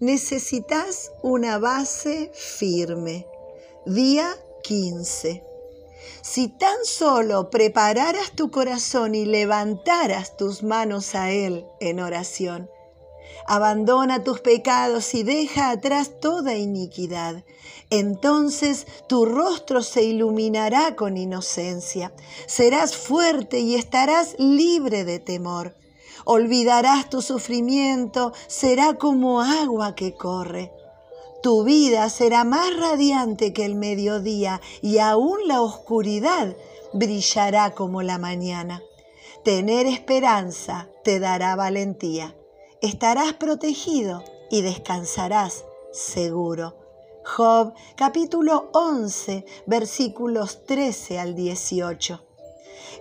necesitas una base firme. Día 15. Si tan solo prepararas tu corazón y levantaras tus manos a Él en oración, abandona tus pecados y deja atrás toda iniquidad. Entonces tu rostro se iluminará con inocencia, serás fuerte y estarás libre de temor. Olvidarás tu sufrimiento, será como agua que corre. Tu vida será más radiante que el mediodía y aún la oscuridad brillará como la mañana. Tener esperanza te dará valentía. Estarás protegido y descansarás seguro. Job capítulo 11 versículos 13 al 18.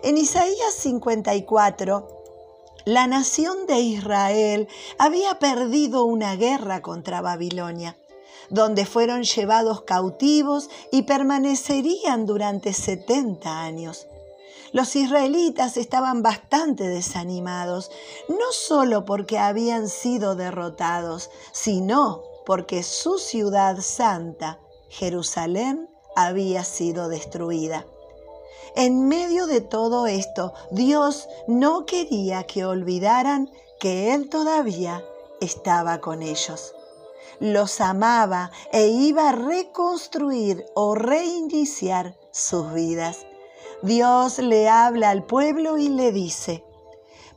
En Isaías 54 la nación de Israel había perdido una guerra contra Babilonia, donde fueron llevados cautivos y permanecerían durante 70 años. Los israelitas estaban bastante desanimados, no solo porque habían sido derrotados, sino porque su ciudad santa, Jerusalén, había sido destruida. En medio de todo esto, Dios no quería que olvidaran que Él todavía estaba con ellos. Los amaba e iba a reconstruir o reiniciar sus vidas. Dios le habla al pueblo y le dice,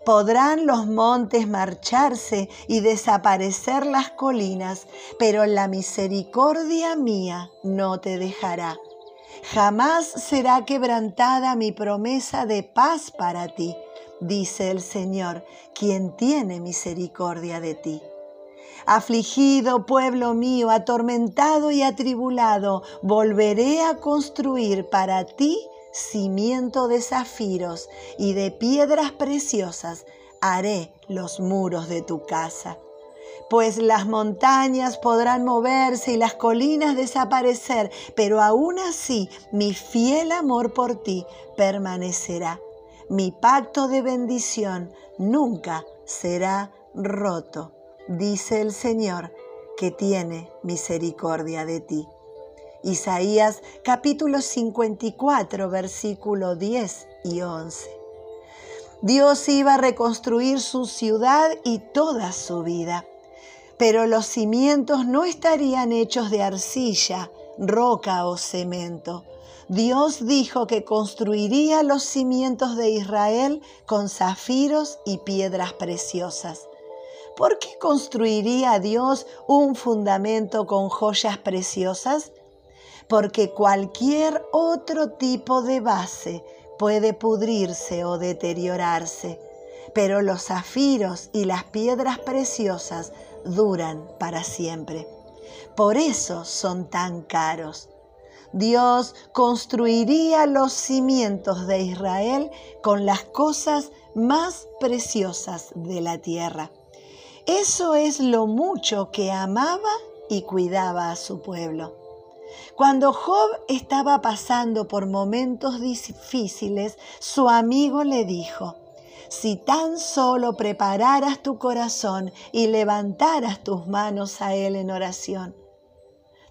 Podrán los montes marcharse y desaparecer las colinas, pero la misericordia mía no te dejará Jamás será quebrantada mi promesa de paz para ti, dice el Señor, quien tiene misericordia de ti. Afligido pueblo mío, atormentado y atribulado, volveré a construir para ti cimiento de zafiros y de piedras preciosas haré los muros de tu casa pues las montañas podrán moverse y las colinas desaparecer, pero aún así mi fiel amor por ti permanecerá. Mi pacto de bendición nunca será roto, dice el Señor, que tiene misericordia de ti. Isaías capítulo 54, versículo 10 y 11. Dios iba a reconstruir su ciudad y toda su vida pero los cimientos no estarían hechos de arcilla, roca o cemento. Dios dijo que construiría los cimientos de Israel con zafiros y piedras preciosas. ¿Por qué construiría Dios un fundamento con joyas preciosas? Porque cualquier otro tipo de base puede pudrirse o deteriorarse, pero los zafiros y las piedras preciosas duran para siempre. Por eso son tan caros. Dios construiría los cimientos de Israel con las cosas más preciosas de la tierra. Eso es lo mucho que amaba y cuidaba a su pueblo. Cuando Job estaba pasando por momentos difíciles, su amigo le dijo, si tan solo prepararas tu corazón y levantaras tus manos a Él en oración.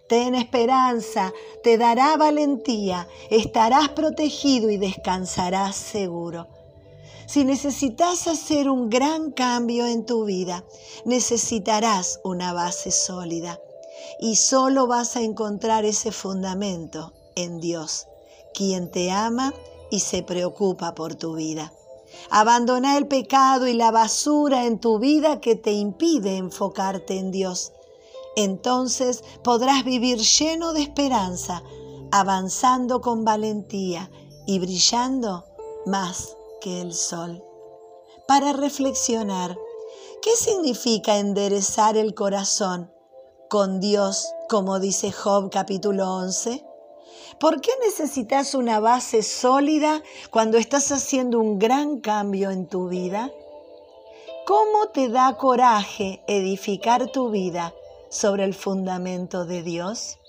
Ten esperanza, te dará valentía, estarás protegido y descansarás seguro. Si necesitas hacer un gran cambio en tu vida, necesitarás una base sólida y solo vas a encontrar ese fundamento en Dios, quien te ama y se preocupa por tu vida. Abandona el pecado y la basura en tu vida que te impide enfocarte en Dios. Entonces podrás vivir lleno de esperanza, avanzando con valentía y brillando más que el sol. Para reflexionar, ¿qué significa enderezar el corazón con Dios, como dice Job capítulo 11? ¿Por qué necesitas una base sólida cuando estás haciendo un gran cambio en tu vida? ¿Cómo te da coraje edificar tu vida sobre el fundamento de Dios?